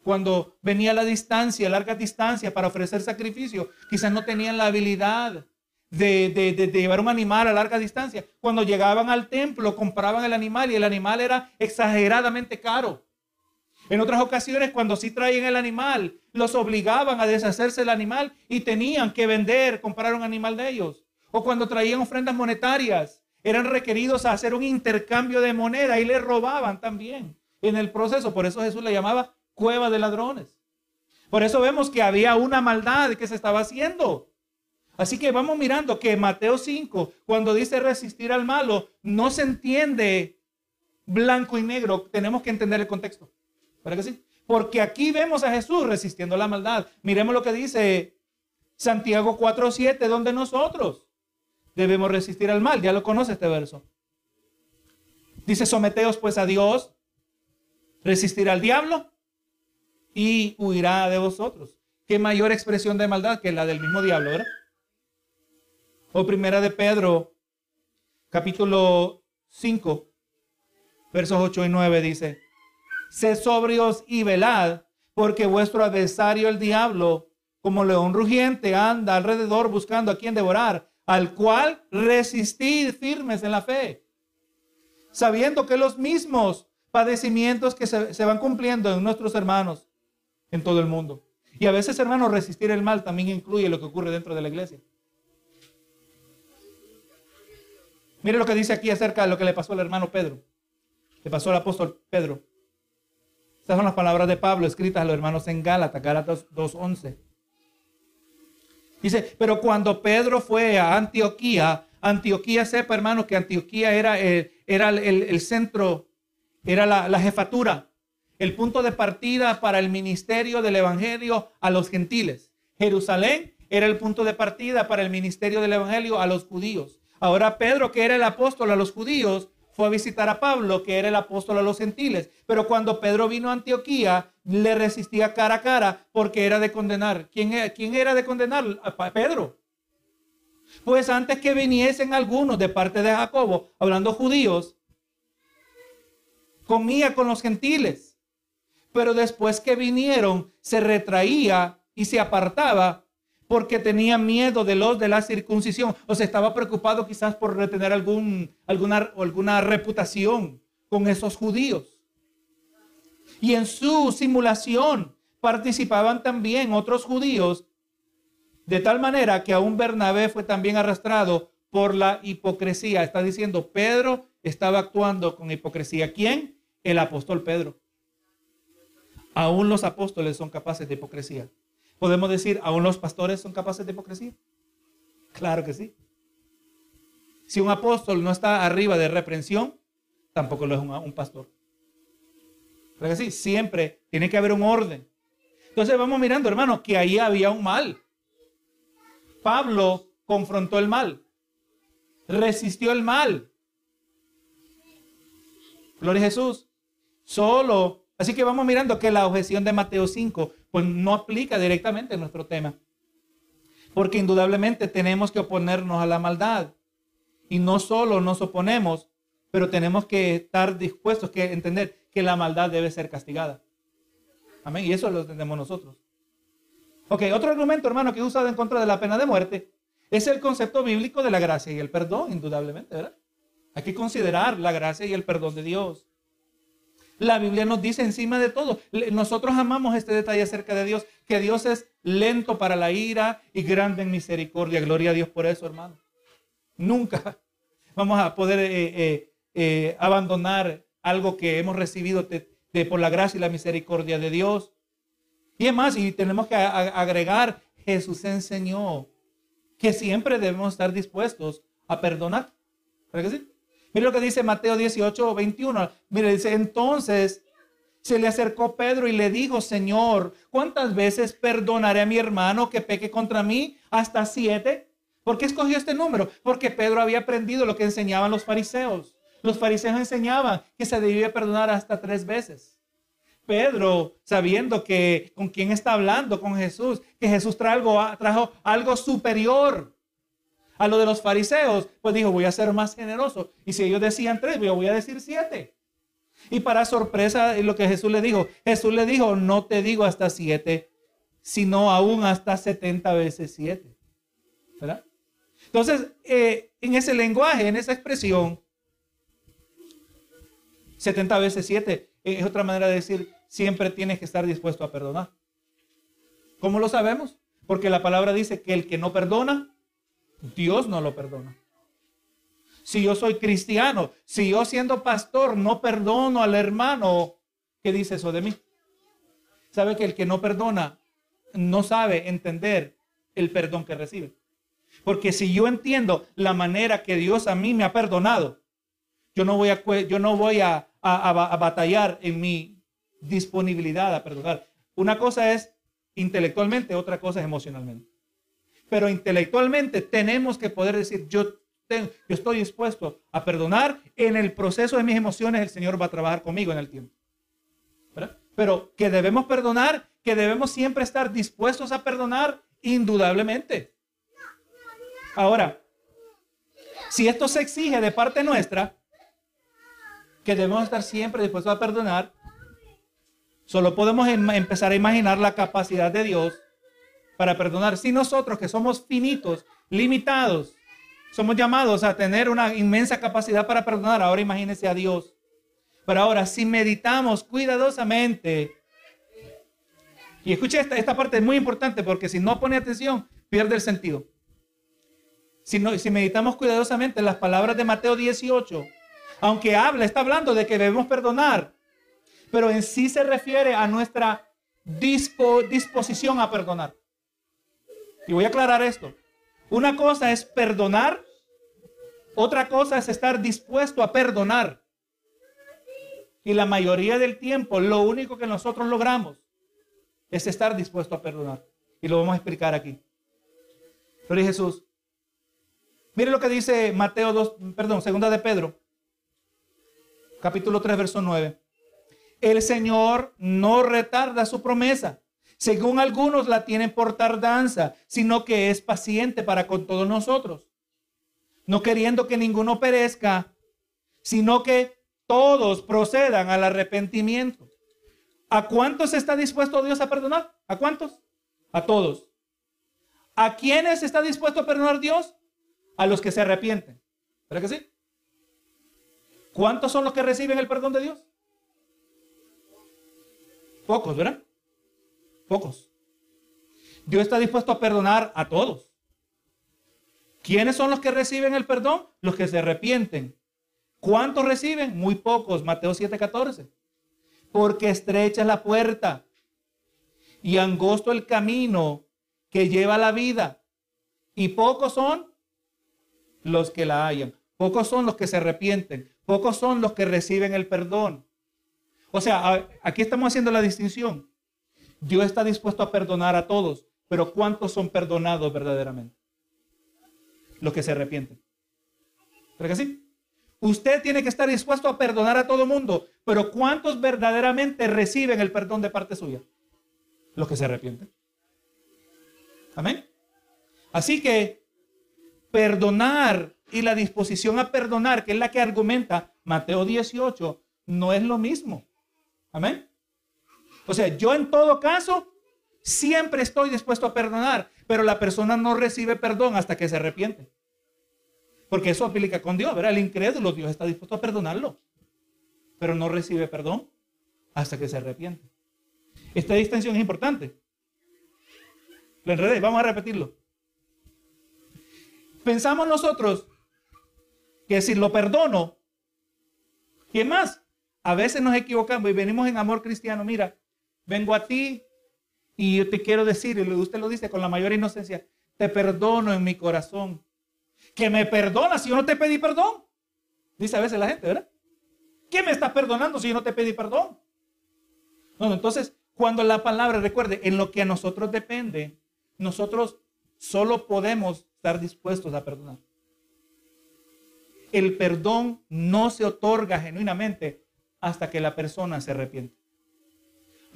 cuando venía a la distancia, a larga distancia, para ofrecer sacrificio, quizás no tenían la habilidad de, de, llevar un animal a larga distancia. Cuando llegaban al templo, compraban el animal y el animal era exageradamente caro. En otras ocasiones, cuando sí traían el animal, los obligaban a deshacerse del animal y tenían que vender, comprar un animal de ellos. O cuando traían ofrendas monetarias, eran requeridos a hacer un intercambio de moneda y le robaban también en el proceso. Por eso Jesús le llamaba cueva de ladrones. Por eso vemos que había una maldad que se estaba haciendo. Así que vamos mirando que Mateo 5, cuando dice resistir al malo, no se entiende blanco y negro. Tenemos que entender el contexto. ¿Para que sí? Porque aquí vemos a Jesús resistiendo la maldad. Miremos lo que dice Santiago 4.7, donde nosotros debemos resistir al mal. Ya lo conoce este verso. Dice, someteos pues a Dios, resistir al diablo y huirá de vosotros. ¿Qué mayor expresión de maldad que la del mismo diablo, verdad? O primera de Pedro, capítulo 5, versos 8 y 9 dice, sed sobrios y velad, porque vuestro adversario el diablo, como león rugiente, anda alrededor buscando a quien devorar al cual resistir firmes en la fe, sabiendo que los mismos padecimientos que se, van cumpliendo en nuestros hermanos en todo el mundo. Y a veces, hermanos, resistir el mal también incluye lo que ocurre dentro de la iglesia. Mire lo que dice aquí acerca de lo que le pasó al hermano Pedro. Le pasó al apóstol Pedro. Estas son las palabras de Pablo escritas a los hermanos en Gálatas, Gálatas 2.11. Dice, pero cuando Pedro fue a Antioquía, Antioquía, sepa hermano que Antioquía era, el, era el, centro, era la, la jefatura, el punto de partida para el ministerio del Evangelio a los gentiles. Jerusalén era el punto de partida para el ministerio del Evangelio a los judíos. Ahora Pedro, que era el apóstol a los judíos, fue a visitar a Pablo, que era el apóstol a los gentiles. Pero cuando Pedro vino a Antioquía, le resistía cara a cara porque era de condenar. ¿Quién era, quién era de condenar? A Pedro. Pues antes que viniesen algunos de parte de Jacobo, hablando judíos, comía con los gentiles. Pero después que vinieron, se retraía y se apartaba porque tenía miedo de los de la circuncisión. O sea, estaba preocupado quizás por retener algún, alguna, alguna reputación con esos judíos. Y en su simulación participaban también otros judíos de tal manera que aún Bernabé fue también arrastrado por la hipocresía. Está diciendo, Pedro estaba actuando con hipocresía. ¿Quién? El apóstol Pedro. Aún los apóstoles son capaces de hipocresía. ¿Podemos decir, aún los pastores son capaces de hipocresía? Claro que sí. Si un apóstol no está arriba de reprensión, tampoco lo es un, pastor. Pero que sí, siempre tiene que haber un orden. Entonces vamos mirando, hermano, que ahí había un mal. Pablo confrontó el mal, resistió el mal. Gloria a Jesús. Solo. Así que vamos mirando que la objeción de Mateo 5 pues no aplica directamente a nuestro tema. Porque indudablemente tenemos que oponernos a la maldad. Y no solo nos oponemos, pero tenemos que estar dispuestos, que entender que la maldad debe ser castigada. Amén. Y eso lo entendemos nosotros. Ok, otro argumento, hermano, que he usado en contra de la pena de muerte es el concepto bíblico de la gracia y el perdón, indudablemente, ¿verdad? Hay que considerar la gracia y el perdón de Dios. La Biblia nos dice encima de todo, nosotros amamos este detalle acerca de Dios, que Dios es lento para la ira y grande en misericordia. Gloria a Dios por eso, hermano. Nunca vamos a poder eh, eh, eh, abandonar algo que hemos recibido por la gracia y la misericordia de Dios. Y es más, y tenemos que agregar, Jesús enseñó que siempre debemos estar dispuestos a perdonar. ¿Verdad que sí? Mire lo que dice Mateo 18, 21. Mire, dice, entonces se le acercó Pedro y le dijo, Señor, ¿cuántas veces perdonaré a mi hermano que peque contra mí? ¿Hasta siete? ¿Por qué escogió este número? Porque Pedro había aprendido lo que enseñaban los fariseos. Los fariseos enseñaban que se debía perdonar hasta tres veces. Pedro, sabiendo que con quién está hablando, con Jesús, que Jesús trajo, trajo algo superior a lo de los fariseos, pues dijo, voy a ser más generoso. Y si ellos decían tres, yo voy a decir siete. Y para sorpresa, lo que Jesús le dijo, Jesús le dijo, no te digo hasta siete, sino aún hasta setenta veces siete. ¿Verdad? Entonces, eh, en ese lenguaje, en esa expresión, 70 veces 7 es otra manera de decir siempre tienes que estar dispuesto a perdonar. ¿Cómo lo sabemos? Porque la palabra dice que el que no perdona, Dios no lo perdona. Si yo soy cristiano, si yo siendo pastor no perdono al hermano, ¿qué dice eso de mí? Sabe que el que no perdona no sabe entender el perdón que recibe. Porque si yo entiendo la manera que Dios a mí me ha perdonado, yo no voy a, yo no voy a, a batallar en mi disponibilidad a perdonar. Una cosa es intelectualmente, otra cosa es emocionalmente. Pero intelectualmente tenemos que poder decir, yo, tengo, yo estoy dispuesto a perdonar. En el proceso de mis emociones el Señor va a trabajar conmigo en el tiempo. Pero que debemos perdonar, que debemos siempre estar dispuestos a perdonar, indudablemente. Ahora, si esto se exige de parte nuestra, que debemos estar siempre dispuestos a perdonar, Solo podemos em, empezar a imaginar la capacidad de Dios para perdonar. Si nosotros que somos finitos, limitados, somos llamados a tener una inmensa capacidad para perdonar, ahora imagínense a Dios. Pero ahora, si meditamos cuidadosamente, y escuche esta, esta parte es muy importante porque si no pone atención, pierde el sentido. Si, no, si meditamos cuidadosamente las palabras de Mateo 18, aunque habla, está hablando de que debemos perdonar, pero en sí se refiere a nuestra disposición a perdonar. Y voy a aclarar esto. Una cosa es perdonar, otra cosa es estar dispuesto a perdonar. Y la mayoría del tiempo lo único que nosotros logramos es estar dispuesto a perdonar. Y lo vamos a explicar aquí. Pero Jesús. Mire lo que dice Mateo 2, perdón, segunda de Pedro capítulo 3, verso 9. El Señor no retarda su promesa, según algunos la tienen por tardanza, sino que es paciente para con todos nosotros, no queriendo que ninguno perezca, sino que todos procedan al arrepentimiento. ¿A cuántos está dispuesto Dios a perdonar? ¿A cuántos? A todos. ¿A quiénes está dispuesto a perdonar Dios? A los que se arrepienten. ¿Verdad que sí? ¿Cuántos son los que reciben el perdón de Dios? Pocos, ¿verdad? Pocos. Dios está dispuesto a perdonar a todos. ¿Quiénes son los que reciben el perdón? Los que se arrepienten. ¿Cuántos reciben? Muy pocos. Mateo 7:14. Porque estrecha es la puerta y angosto el camino que lleva la vida. Y pocos son los que la hallan. Pocos son los que se arrepienten. Pocos son los que reciben el perdón. O sea, aquí estamos haciendo la distinción. Dios está dispuesto a perdonar a todos, pero ¿cuántos son perdonados verdaderamente? Los que se arrepienten. ¿Pero que sí? Usted tiene que estar dispuesto a perdonar a todo mundo, pero ¿cuántos verdaderamente reciben el perdón de parte suya? Los que se arrepienten. Amén. Así que perdonar y la disposición a perdonar, que es la que argumenta Mateo 18, no es lo mismo. Amén. O sea, yo en todo caso siempre estoy dispuesto a perdonar, pero la persona no recibe perdón hasta que se arrepiente. Porque eso aplica con Dios, ¿verdad? El incrédulo, Dios está dispuesto a perdonarlo, pero no recibe perdón hasta que se arrepiente. Esta distinción es importante. Lo enredé, vamos a repetirlo. Pensamos nosotros que si lo perdono, ¿qué más? A veces nos equivocamos y venimos en amor cristiano. Mira, vengo a ti y yo te quiero decir, y usted lo dice con la mayor inocencia, te perdono en mi corazón. Que me perdonas si yo no te pedí perdón. Dice a veces la gente, ¿verdad? ¿Qué me estás perdonando si yo no te pedí perdón? Entonces, cuando la palabra, recuerde, en lo que a nosotros depende, nosotros solo podemos estar dispuestos a perdonar. El perdón no se otorga genuinamente hasta que la persona se arrepiente.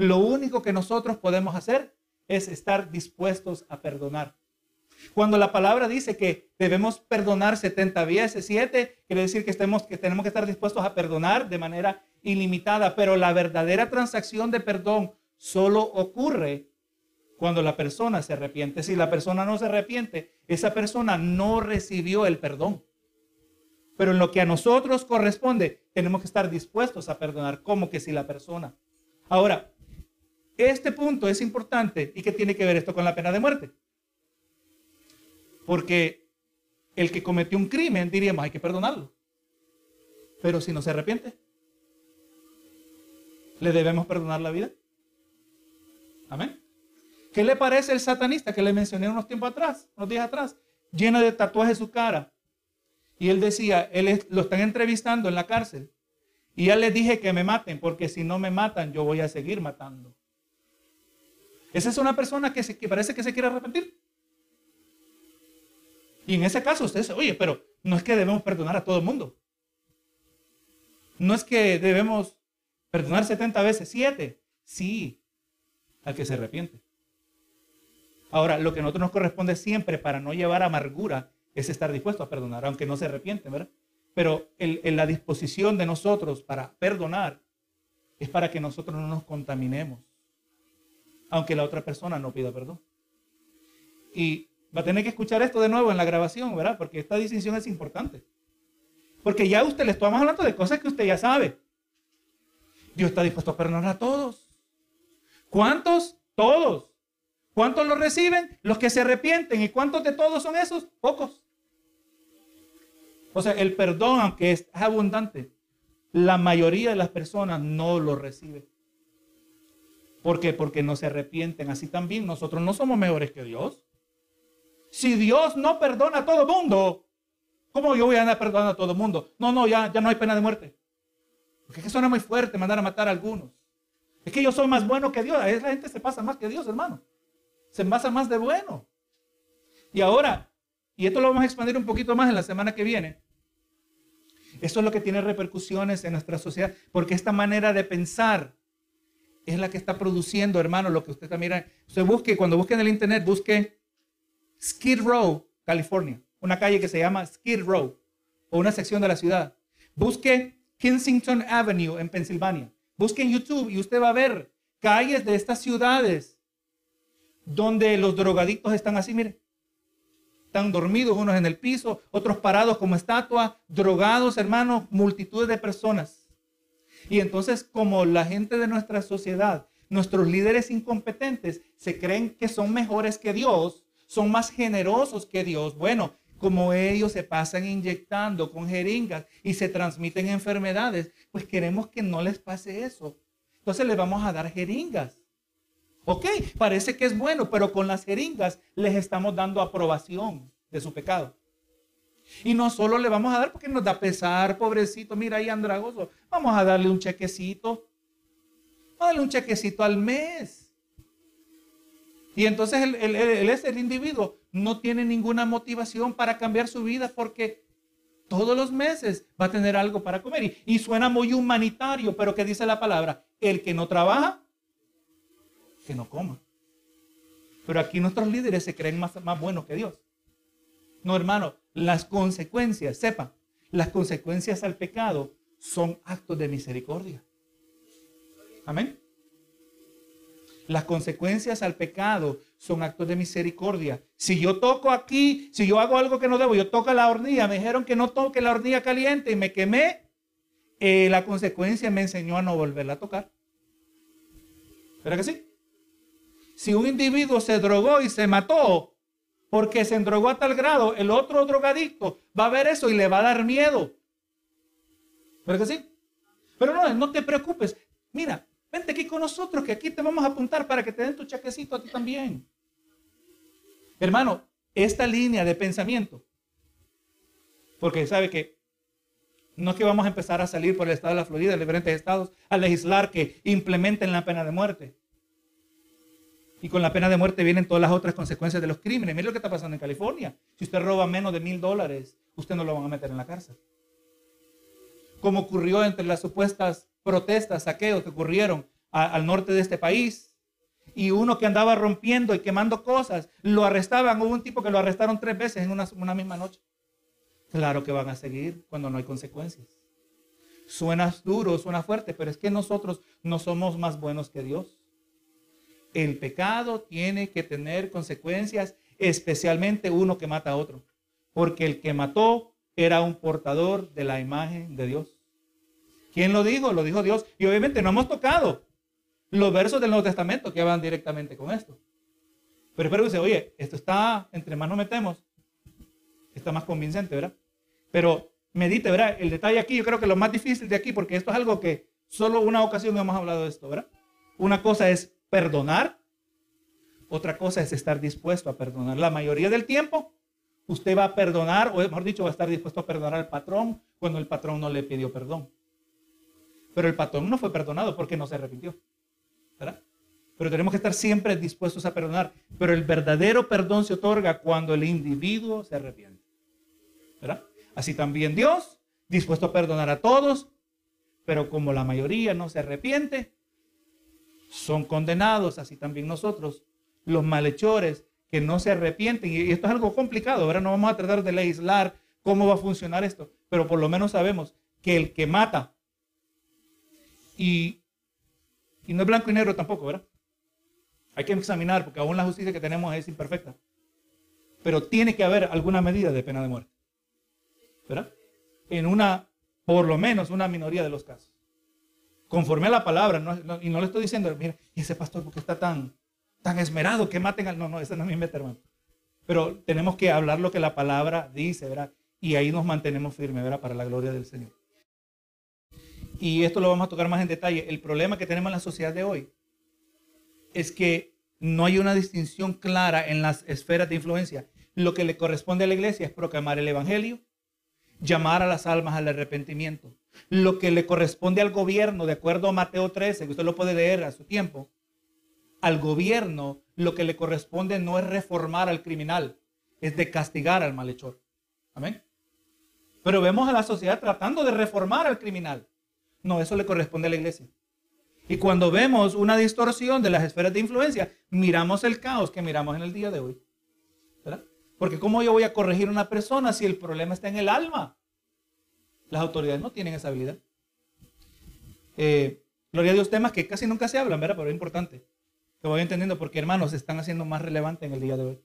Lo único que nosotros podemos hacer es estar dispuestos a perdonar. Cuando la palabra dice que debemos perdonar 70 veces 7, quiere decir que, que tenemos que estar dispuestos a perdonar de manera ilimitada, pero la verdadera transacción de perdón solo ocurre cuando la persona se arrepiente. Si la persona no se arrepiente, esa persona no recibió el perdón. Pero en lo que a nosotros corresponde, tenemos que estar dispuestos a perdonar, como que si la persona. Ahora, este punto es importante y que tiene que ver esto con la pena de muerte. Porque el que cometió un crimen, diríamos, hay que perdonarlo. Pero si no se arrepiente, ¿le debemos perdonar la vida? Amén. ¿Qué le parece el satanista que le mencioné unos tiempos atrás, unos días atrás, lleno de tatuajes su cara? Y él decía, él lo están entrevistando en la cárcel. Y ya le dije que me maten, porque si no me matan, yo voy a seguir matando. Esa es una persona que, parece que se quiere arrepentir. Y en ese caso usted dice, oye, pero no es que debemos perdonar a todo el mundo. No es que debemos perdonar 70 veces 7. Sí, al que se arrepiente. Ahora, lo que a nosotros nos corresponde siempre para no llevar amargura es estar dispuesto a perdonar, aunque no se arrepiente, ¿verdad? Pero en la disposición de nosotros para perdonar es para que nosotros no nos contaminemos, aunque la otra persona no pida perdón. Y Va a tener que escuchar esto de nuevo en la grabación, ¿verdad? Porque esta distinción es importante. Porque ya usted le estamos hablando de cosas que usted ya sabe. Dios está dispuesto a perdonar a todos. ¿Cuántos? Todos. ¿Cuántos lo reciben? Los que se arrepienten. ¿Y cuántos de todos son esos? Pocos. O sea, el perdón, aunque es abundante, la mayoría de las personas no lo recibe. ¿Por qué? Porque no se arrepienten. Así también nosotros no somos mejores que Dios. Si Dios no perdona a todo mundo, ¿cómo yo voy a andar perdonando a todo mundo? No, no, ya, ya no hay pena de muerte. Porque es que suena muy fuerte mandar a matar a algunos. Es que yo soy más bueno que Dios. Esa gente se pasa más que Dios, hermano. Se pasa más de bueno. Y ahora, y esto lo vamos a expandir un poquito más en la semana que viene. Eso es lo que tiene repercusiones en nuestra sociedad, porque esta manera de pensar es la que está produciendo, hermano, lo que usted está mirando. Usted busque, cuando busque en el internet, busque Skid Row, California, una calle que se llama Skid Row, o una sección de la ciudad. Busque Kensington Avenue en Pensilvania. Busque en YouTube y usted va a ver calles de estas ciudades donde los drogadictos están así, mire. Están dormidos unos en el piso, otros parados como estatua, drogados, hermanos, multitudes de personas. Y entonces, como la gente de nuestra sociedad, nuestros líderes incompetentes, se creen que son mejores que Dios, son más generosos que Dios. Bueno, como ellos se pasan inyectando con jeringas y se transmiten enfermedades, pues queremos que no les pase eso. Entonces les vamos a dar jeringas. Ok, parece que es bueno, pero con las jeringas les estamos dando aprobación de su pecado. Y no solo le vamos a dar porque nos da pesar, pobrecito, mira ahí andragoso, vamos a darle un chequecito. Vamos a darle un chequecito al mes. Y entonces el, el, el, individuo no tiene ninguna motivación para cambiar su vida porque todos los meses va a tener algo para comer. Y, y suena muy humanitario, pero ¿qué dice la palabra? El que no trabaja, que no coma. Pero aquí nuestros líderes se creen más, más buenos que Dios. No, hermano, las consecuencias, sepa, las consecuencias al pecado son actos de misericordia. Amén. Las consecuencias al pecado son actos de misericordia. Si yo toco aquí, si yo hago algo que no debo, yo toco la hornilla, me dijeron que no toque la hornilla caliente y me quemé, eh, la consecuencia me enseñó a no volverla a tocar. ¿Verdad que sí? Si un individuo se drogó y se mató porque se drogó a tal grado, el otro drogadicto va a ver eso y le va a dar miedo. ¿Verdad que sí? Pero no, no te preocupes. Mira, vente aquí con nosotros que aquí te vamos a apuntar para que te den tu chaquecito a ti también. Hermano, esta línea de pensamiento, porque sabe que no es que vamos a empezar a salir por el estado de la Florida, diferentes estados, a legislar que implementen la pena de muerte. Y con la pena de muerte vienen todas las otras consecuencias de los crímenes. Mire lo que está pasando en California. Si usted roba menos de mil dólares, usted no lo van a meter en la cárcel. Como ocurrió entre las supuestas protestas, saqueos que ocurrieron al norte de este país. Y uno que andaba rompiendo y quemando cosas, lo arrestaban. Hubo un tipo que lo arrestaron tres veces en una, una misma noche. Claro que van a seguir cuando no hay consecuencias. Suena duro, suena fuerte, pero es que nosotros no somos más buenos que Dios el pecado tiene que tener consecuencias, especialmente uno que mata a otro. Porque el que mató era un portador de la imagen de Dios. ¿Quién lo dijo? Lo dijo Dios. Y obviamente no hemos tocado los versos del Nuevo Testamento que van directamente con esto. Pero espero que dice, oye, esto está, entre más nos metemos, está más convincente, ¿verdad? Pero medite, ¿verdad? El detalle aquí, yo creo que lo más difícil de aquí, porque esto es algo que solo una ocasión hemos hablado de esto, ¿verdad? Una cosa es perdonar, otra cosa es estar dispuesto a perdonar. La mayoría del tiempo, usted va a perdonar, o mejor dicho, va a estar dispuesto a perdonar al patrón cuando el patrón no le pidió perdón. Pero el patrón no fue perdonado porque no se arrepintió. Pero tenemos que estar siempre dispuestos a perdonar. Pero el verdadero perdón se otorga cuando el individuo se arrepiente. Así también Dios, dispuesto a perdonar a todos, pero como la mayoría no se arrepiente, son condenados, así también nosotros, los malhechores que no se arrepienten. Y esto es algo complicado, ahora no vamos a tratar de legislar cómo va a funcionar esto, pero por lo menos sabemos que el que mata, y, y no es blanco y negro tampoco, ¿verdad? Hay que examinar porque aún la justicia que tenemos es imperfecta. Pero tiene que haber alguna medida de pena de muerte. ¿Verdad? En una, por lo menos una minoría de los casos conforme a la palabra, y no le estoy diciendo, mira, ese pastor porque está tan, tan esmerado que maten al... No, no, ese no es mi meta, hermano. Pero tenemos que hablar lo que la palabra dice, ¿verdad? Y ahí nos mantenemos firmes, ¿verdad? Para la gloria del Señor. Y esto lo vamos a tocar más en detalle. El problema que tenemos en la sociedad de hoy es que no hay una distinción clara en las esferas de influencia. Lo que le corresponde a la iglesia es proclamar el Evangelio, llamar a las almas al arrepentimiento. Lo que le corresponde al gobierno, de acuerdo a Mateo 13, que usted lo puede leer a su tiempo, al gobierno lo que le corresponde no es reformar al criminal, es de castigar al malhechor. Amén. Pero vemos a la sociedad tratando de reformar al criminal. No, eso le corresponde a la iglesia. Y cuando vemos una distorsión de las esferas de influencia, miramos el caos que miramos en el día de hoy. ¿verdad? Porque ¿cómo yo voy a corregir a una persona si el problema está en el alma? Las autoridades no tienen esa habilidad. Eh, gloria a Dios, temas que casi nunca se hablan, ¿verdad? Pero es importante. Que voy entendiendo porque, hermanos, se están haciendo más relevantes en el día de hoy.